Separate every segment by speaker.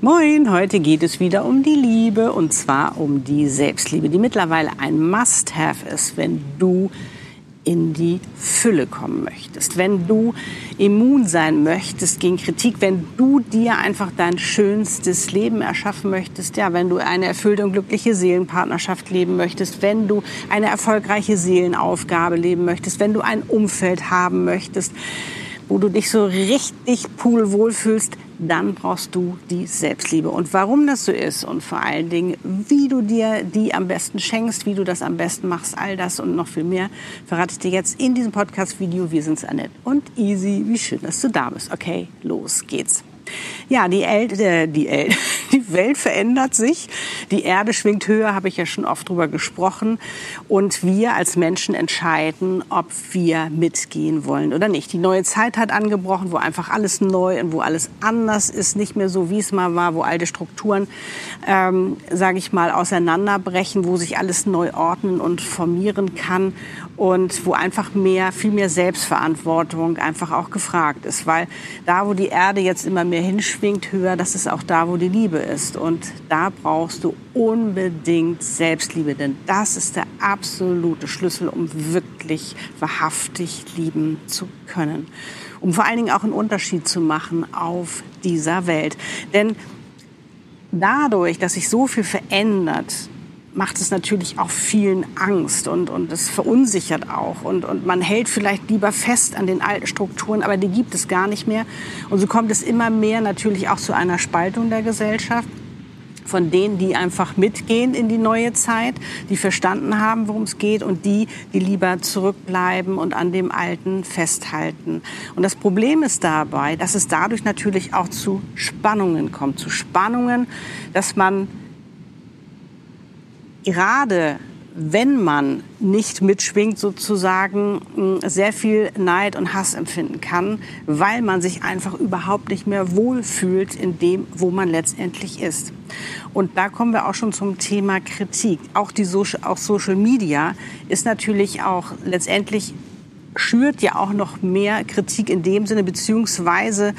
Speaker 1: Moin, heute geht es wieder um die Liebe und zwar um die Selbstliebe, die mittlerweile ein Must-Have ist, wenn du in die Fülle kommen möchtest, wenn du immun sein möchtest gegen Kritik, wenn du dir einfach dein schönstes Leben erschaffen möchtest, ja, wenn du eine erfüllte und glückliche Seelenpartnerschaft leben möchtest, wenn du eine erfolgreiche Seelenaufgabe leben möchtest, wenn du ein Umfeld haben möchtest, wo du dich so richtig poolwohl fühlst, dann brauchst du die Selbstliebe. Und warum das so ist und vor allen Dingen, wie du dir die am besten schenkst, wie du das am besten machst, all das und noch viel mehr, verrate ich dir jetzt in diesem Podcast-Video. Wir sind's Annette und Easy. Wie schön, dass du da bist. Okay, los geht's. Ja, die, El äh, die, El die Welt verändert sich. Die Erde schwingt höher, habe ich ja schon oft drüber gesprochen. Und wir als Menschen entscheiden, ob wir mitgehen wollen oder nicht. Die neue Zeit hat angebrochen, wo einfach alles neu und wo alles anders ist, nicht mehr so, wie es mal war, wo alte Strukturen, ähm, sage ich mal, auseinanderbrechen, wo sich alles neu ordnen und formieren kann und wo einfach mehr, viel mehr Selbstverantwortung einfach auch gefragt ist. Weil da, wo die Erde jetzt immer mehr hinschwingt, höher, das ist auch da, wo die Liebe ist. Und da brauchst du unbedingt Selbstliebe, denn das ist der absolute Schlüssel, um wirklich wahrhaftig lieben zu können. Um vor allen Dingen auch einen Unterschied zu machen auf dieser Welt. Denn dadurch, dass sich so viel verändert, macht es natürlich auch vielen Angst und, und es verunsichert auch. Und, und man hält vielleicht lieber fest an den alten Strukturen, aber die gibt es gar nicht mehr. Und so kommt es immer mehr natürlich auch zu einer Spaltung der Gesellschaft von denen, die einfach mitgehen in die neue Zeit, die verstanden haben, worum es geht und die, die lieber zurückbleiben und an dem Alten festhalten. Und das Problem ist dabei, dass es dadurch natürlich auch zu Spannungen kommt, zu Spannungen, dass man gerade wenn man nicht mitschwingt, sozusagen sehr viel Neid und Hass empfinden kann, weil man sich einfach überhaupt nicht mehr wohlfühlt in dem, wo man letztendlich ist. Und da kommen wir auch schon zum Thema Kritik. Auch die Social, auch Social Media ist natürlich auch letztendlich schürt ja auch noch mehr Kritik in dem Sinne, beziehungsweise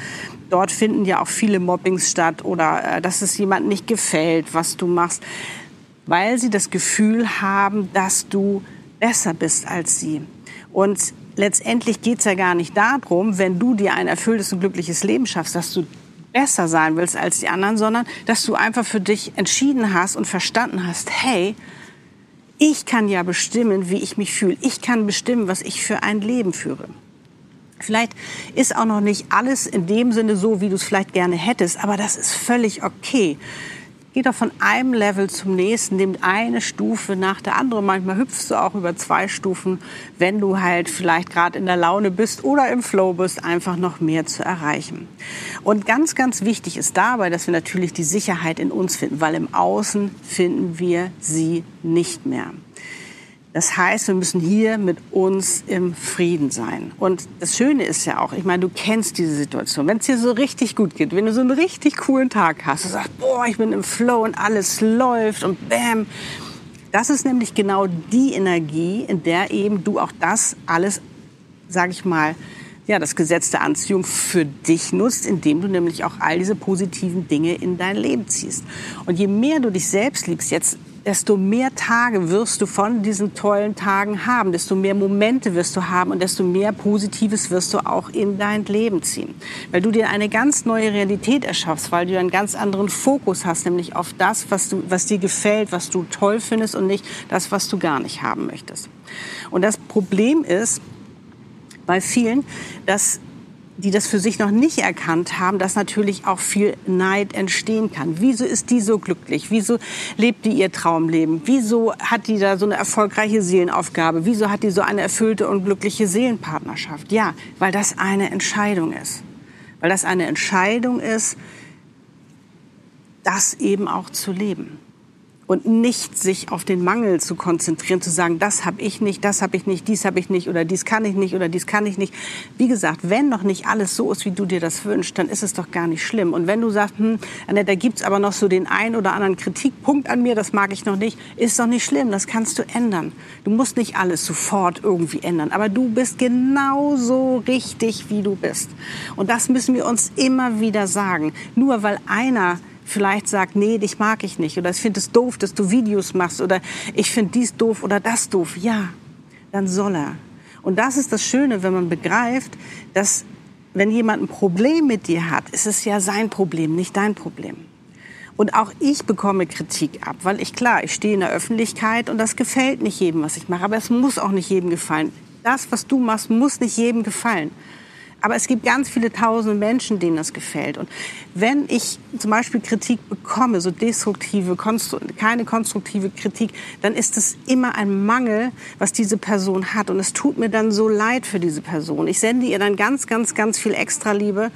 Speaker 1: dort finden ja auch viele Mobbings statt oder äh, dass es jemand nicht gefällt, was du machst weil sie das Gefühl haben, dass du besser bist als sie. Und letztendlich geht es ja gar nicht darum, wenn du dir ein erfülltes und glückliches Leben schaffst, dass du besser sein willst als die anderen, sondern dass du einfach für dich entschieden hast und verstanden hast, hey, ich kann ja bestimmen, wie ich mich fühle. Ich kann bestimmen, was ich für ein Leben führe. Vielleicht ist auch noch nicht alles in dem Sinne so, wie du es vielleicht gerne hättest, aber das ist völlig okay geh doch von einem Level zum nächsten, nimm eine Stufe nach der anderen. Manchmal hüpfst du auch über zwei Stufen, wenn du halt vielleicht gerade in der Laune bist oder im Flow bist, einfach noch mehr zu erreichen. Und ganz, ganz wichtig ist dabei, dass wir natürlich die Sicherheit in uns finden, weil im Außen finden wir sie nicht mehr. Das heißt, wir müssen hier mit uns im Frieden sein. Und das Schöne ist ja auch, ich meine, du kennst diese Situation. Wenn es dir so richtig gut geht, wenn du so einen richtig coolen Tag hast, du sagst, boah, ich bin im Flow und alles läuft und bam. Das ist nämlich genau die Energie, in der eben du auch das alles, sag ich mal, ja, das Gesetz der Anziehung für dich nutzt, indem du nämlich auch all diese positiven Dinge in dein Leben ziehst. Und je mehr du dich selbst liebst, jetzt desto mehr Tage wirst du von diesen tollen Tagen haben, desto mehr Momente wirst du haben und desto mehr Positives wirst du auch in dein Leben ziehen. Weil du dir eine ganz neue Realität erschaffst, weil du einen ganz anderen Fokus hast, nämlich auf das, was, du, was dir gefällt, was du toll findest und nicht das, was du gar nicht haben möchtest. Und das Problem ist bei vielen, dass die das für sich noch nicht erkannt haben, dass natürlich auch viel Neid entstehen kann. Wieso ist die so glücklich? Wieso lebt die ihr Traumleben? Wieso hat die da so eine erfolgreiche Seelenaufgabe? Wieso hat die so eine erfüllte und glückliche Seelenpartnerschaft? Ja, weil das eine Entscheidung ist. Weil das eine Entscheidung ist, das eben auch zu leben. Und nicht sich auf den Mangel zu konzentrieren, zu sagen, das habe ich nicht, das habe ich nicht, dies habe ich nicht oder dies kann ich nicht oder dies kann ich nicht. Wie gesagt, wenn noch nicht alles so ist, wie du dir das wünschst, dann ist es doch gar nicht schlimm. Und wenn du sagst, hm, Annette, da gibt's aber noch so den einen oder anderen Kritikpunkt an mir, das mag ich noch nicht, ist doch nicht schlimm, das kannst du ändern. Du musst nicht alles sofort irgendwie ändern, aber du bist genauso richtig, wie du bist. Und das müssen wir uns immer wieder sagen. Nur weil einer vielleicht sagt, nee, dich mag ich nicht oder ich finde es doof, dass du Videos machst oder ich finde dies doof oder das doof. Ja, dann soll er. Und das ist das Schöne, wenn man begreift, dass wenn jemand ein Problem mit dir hat, ist es ja sein Problem, nicht dein Problem. Und auch ich bekomme Kritik ab, weil ich klar, ich stehe in der Öffentlichkeit und das gefällt nicht jedem, was ich mache, aber es muss auch nicht jedem gefallen. Das, was du machst, muss nicht jedem gefallen. Aber es gibt ganz viele tausende Menschen, denen das gefällt. Und wenn ich zum Beispiel Kritik bekomme, so destruktive, konstru keine konstruktive Kritik, dann ist es immer ein Mangel, was diese Person hat. Und es tut mir dann so leid für diese Person. Ich sende ihr dann ganz, ganz, ganz viel extra Liebe,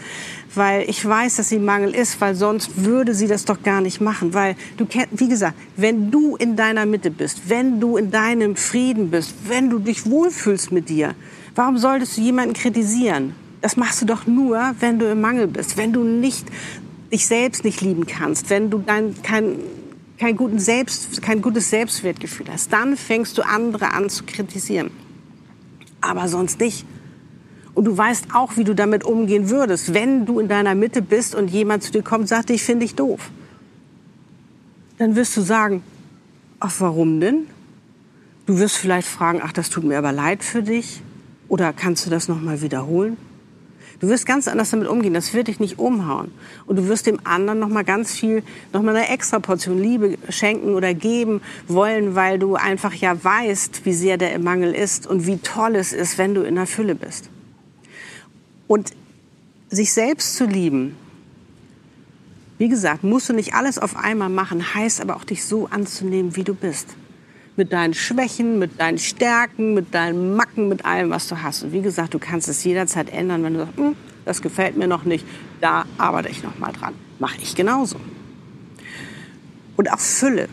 Speaker 1: weil ich weiß, dass sie Mangel ist, weil sonst würde sie das doch gar nicht machen. Weil du wie gesagt, wenn du in deiner Mitte bist, wenn du in deinem Frieden bist, wenn du dich wohlfühlst mit dir, warum solltest du jemanden kritisieren? Das machst du doch nur, wenn du im Mangel bist, wenn du nicht dich selbst nicht lieben kannst, wenn du dein, kein, kein, guten Selbst, kein gutes Selbstwertgefühl hast. Dann fängst du andere an zu kritisieren. Aber sonst nicht. Und du weißt auch, wie du damit umgehen würdest, wenn du in deiner Mitte bist und jemand zu dir kommt und sagt, ich finde dich doof. Dann wirst du sagen, ach, warum denn? Du wirst vielleicht fragen, ach, das tut mir aber leid für dich. Oder kannst du das nochmal wiederholen? Du wirst ganz anders damit umgehen. Das wird dich nicht umhauen. Und du wirst dem anderen noch mal ganz viel, noch mal eine extra Portion Liebe schenken oder geben wollen, weil du einfach ja weißt, wie sehr der Mangel ist und wie toll es ist, wenn du in der Fülle bist. Und sich selbst zu lieben, wie gesagt, musst du nicht alles auf einmal machen, heißt aber auch dich so anzunehmen, wie du bist mit deinen Schwächen, mit deinen Stärken, mit deinen Macken, mit allem, was du hast. Und wie gesagt, du kannst es jederzeit ändern, wenn du sagst, hm, das gefällt mir noch nicht, da arbeite ich noch mal dran. Mache ich genauso. Und auch Fülle.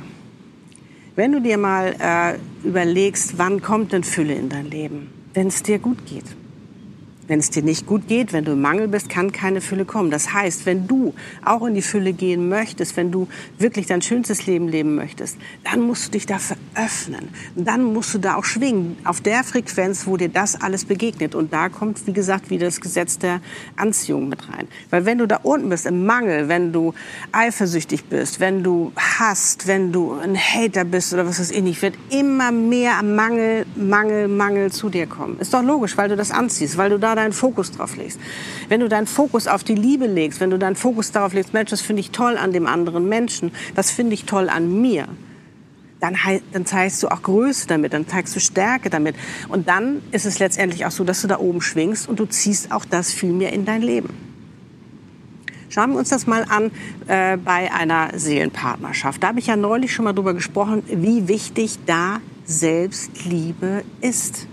Speaker 1: Wenn du dir mal äh, überlegst, wann kommt denn Fülle in dein Leben? Wenn es dir gut geht. Wenn es dir nicht gut geht, wenn du im Mangel bist, kann keine Fülle kommen. Das heißt, wenn du auch in die Fülle gehen möchtest, wenn du wirklich dein schönstes Leben leben möchtest, dann musst du dich dafür öffnen. Dann musst du da auch schwingen, auf der Frequenz, wo dir das alles begegnet. Und da kommt, wie gesagt, wieder das Gesetz der Anziehung mit rein. Weil wenn du da unten bist, im Mangel, wenn du eifersüchtig bist, wenn du hast, wenn du ein Hater bist oder was weiß ich nicht, wird immer mehr Mangel, Mangel, Mangel zu dir kommen. Ist doch logisch, weil du das anziehst, weil du da deinen Fokus drauf legst. Wenn du deinen Fokus auf die Liebe legst, wenn du deinen Fokus darauf legst, Mensch, das finde ich toll an dem anderen Menschen, das finde ich toll an mir, dann, dann zeigst du auch Größe damit, dann zeigst du Stärke damit. Und dann ist es letztendlich auch so, dass du da oben schwingst und du ziehst auch das viel mehr in dein Leben. Schauen wir uns das mal an äh, bei einer Seelenpartnerschaft. Da habe ich ja neulich schon mal drüber gesprochen, wie wichtig da Selbstliebe ist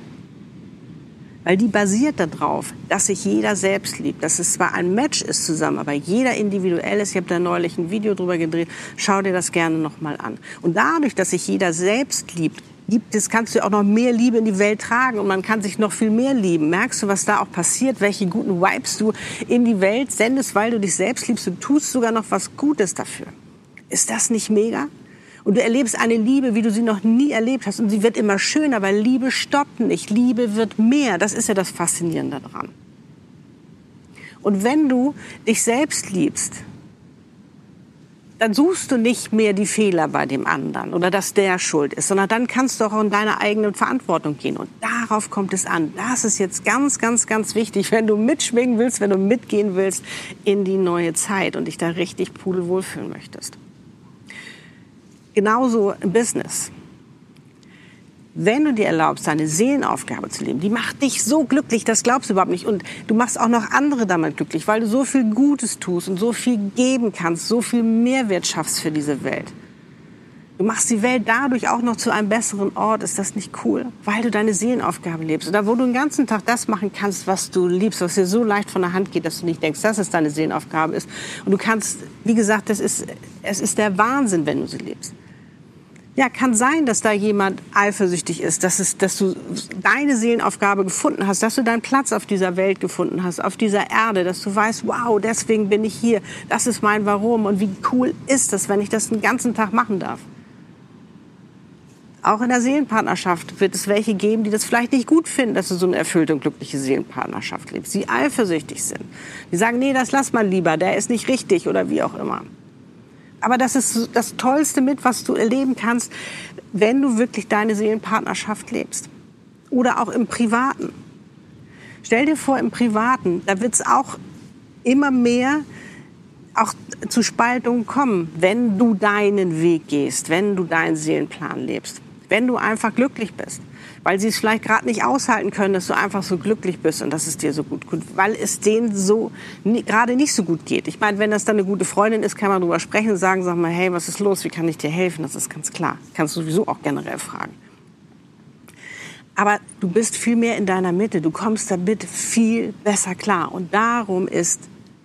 Speaker 1: weil die basiert darauf, dass sich jeder selbst liebt, dass es zwar ein Match ist zusammen, aber jeder individuell ist. Ich habe da neulich ein Video drüber gedreht. Schau dir das gerne noch mal an. Und dadurch, dass sich jeder selbst liebt, gibt es, kannst du auch noch mehr Liebe in die Welt tragen und man kann sich noch viel mehr lieben. Merkst du, was da auch passiert, welche guten Vibes du in die Welt sendest, weil du dich selbst liebst und tust sogar noch was Gutes dafür. Ist das nicht mega? Und du erlebst eine Liebe, wie du sie noch nie erlebt hast. Und sie wird immer schöner, weil Liebe stoppt nicht. Liebe wird mehr. Das ist ja das Faszinierende daran. Und wenn du dich selbst liebst, dann suchst du nicht mehr die Fehler bei dem anderen oder dass der schuld ist, sondern dann kannst du auch in deine eigene Verantwortung gehen. Und darauf kommt es an. Das ist jetzt ganz, ganz, ganz wichtig, wenn du mitschwingen willst, wenn du mitgehen willst in die neue Zeit und dich da richtig pudelwohl fühlen möchtest. Genauso im Business. Wenn du dir erlaubst, deine Seelenaufgabe zu leben, die macht dich so glücklich, das glaubst du überhaupt nicht. Und du machst auch noch andere damit glücklich, weil du so viel Gutes tust und so viel geben kannst, so viel Mehrwert schaffst für diese Welt. Du machst die Welt dadurch auch noch zu einem besseren Ort. Ist das nicht cool? Weil du deine Seelenaufgabe lebst. Oder wo du den ganzen Tag das machen kannst, was du liebst, was dir so leicht von der Hand geht, dass du nicht denkst, dass es deine Seelenaufgabe ist. Und du kannst, wie gesagt, das ist, es ist der Wahnsinn, wenn du sie lebst. Ja, kann sein, dass da jemand eifersüchtig ist, dass, es, dass du deine Seelenaufgabe gefunden hast, dass du deinen Platz auf dieser Welt gefunden hast, auf dieser Erde, dass du weißt, wow, deswegen bin ich hier, das ist mein Warum und wie cool ist das, wenn ich das den ganzen Tag machen darf. Auch in der Seelenpartnerschaft wird es welche geben, die das vielleicht nicht gut finden, dass du so eine erfüllte und glückliche Seelenpartnerschaft lebst, die eifersüchtig sind. Die sagen, nee, das lass mal lieber, der ist nicht richtig oder wie auch immer. Aber das ist das Tollste mit, was du erleben kannst, wenn du wirklich deine Seelenpartnerschaft lebst. Oder auch im Privaten. Stell dir vor, im Privaten, da wird es auch immer mehr auch zu Spaltungen kommen, wenn du deinen Weg gehst, wenn du deinen Seelenplan lebst, wenn du einfach glücklich bist weil sie es vielleicht gerade nicht aushalten können, dass du einfach so glücklich bist und dass es dir so gut geht, weil es denen so gerade nicht so gut geht. Ich meine, wenn das dann eine gute Freundin ist, kann man darüber sprechen und sagen, sag mal, hey, was ist los? Wie kann ich dir helfen? Das ist ganz klar. Kannst du sowieso auch generell fragen. Aber du bist viel mehr in deiner Mitte. Du kommst damit viel besser klar. Und darum ist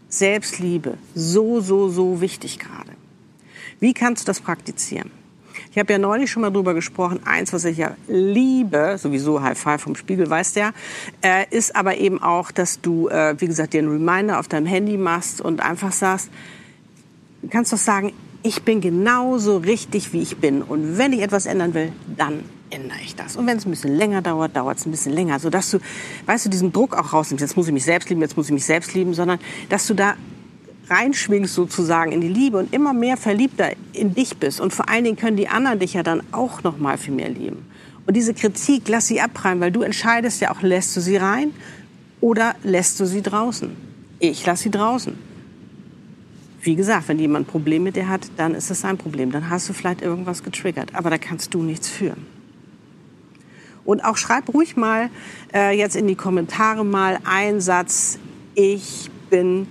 Speaker 1: Selbstliebe so, so, so wichtig gerade. Wie kannst du das praktizieren? Ich habe ja neulich schon mal drüber gesprochen. Eins, was ich ja liebe, sowieso High Five vom Spiegel, weißt der, äh, ist aber eben auch, dass du, äh, wie gesagt, dir einen Reminder auf deinem Handy machst und einfach sagst, du kannst doch sagen, ich bin genauso richtig, wie ich bin. Und wenn ich etwas ändern will, dann ändere ich das. Und wenn es ein bisschen länger dauert, dauert es ein bisschen länger. Sodass du, weißt du, diesen Druck auch rausnimmst. Jetzt muss ich mich selbst lieben, jetzt muss ich mich selbst lieben, sondern dass du da reinschwingst sozusagen in die Liebe und immer mehr verliebter in dich bist. Und vor allen Dingen können die anderen dich ja dann auch noch mal viel mehr lieben. Und diese Kritik, lass sie abprallen, weil du entscheidest ja auch, lässt du sie rein oder lässt du sie draußen. Ich lasse sie draußen. Wie gesagt, wenn jemand ein Problem mit dir hat, dann ist es sein Problem. Dann hast du vielleicht irgendwas getriggert. Aber da kannst du nichts führen. Und auch schreib ruhig mal äh, jetzt in die Kommentare mal einen Satz, ich bin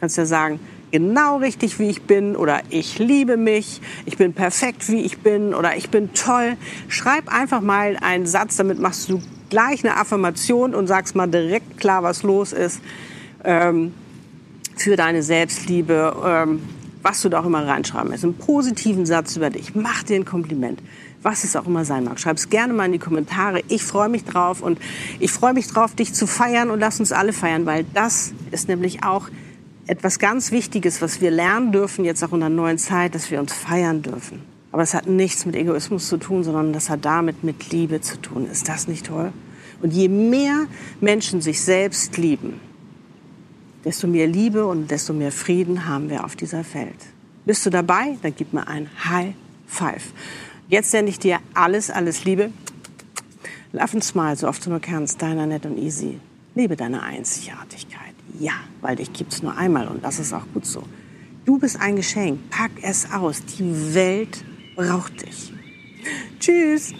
Speaker 1: kannst ja sagen, genau richtig, wie ich bin oder ich liebe mich, ich bin perfekt, wie ich bin oder ich bin toll. Schreib einfach mal einen Satz, damit machst du gleich eine Affirmation und sagst mal direkt klar, was los ist ähm, für deine Selbstliebe, ähm, was du da auch immer reinschreiben willst. Einen positiven Satz über dich. Mach dir ein Kompliment was es auch immer sein mag. Schreib es gerne mal in die Kommentare. Ich freue mich drauf und ich freue mich drauf, dich zu feiern und lass uns alle feiern, weil das ist nämlich auch etwas ganz Wichtiges, was wir lernen dürfen, jetzt auch in der neuen Zeit, dass wir uns feiern dürfen. Aber es hat nichts mit Egoismus zu tun, sondern das hat damit mit Liebe zu tun. Ist das nicht toll? Und je mehr Menschen sich selbst lieben, desto mehr Liebe und desto mehr Frieden haben wir auf dieser Welt. Bist du dabei? Dann gib mir ein High Five. Jetzt sende ich dir alles, alles Liebe. Love and smile, so oft du nur kannst. Deiner Net und Easy. Liebe deine Einzigartigkeit. Ja, weil dich gibt's nur einmal und das ist auch gut so. Du bist ein Geschenk. Pack es aus. Die Welt braucht dich. Tschüss.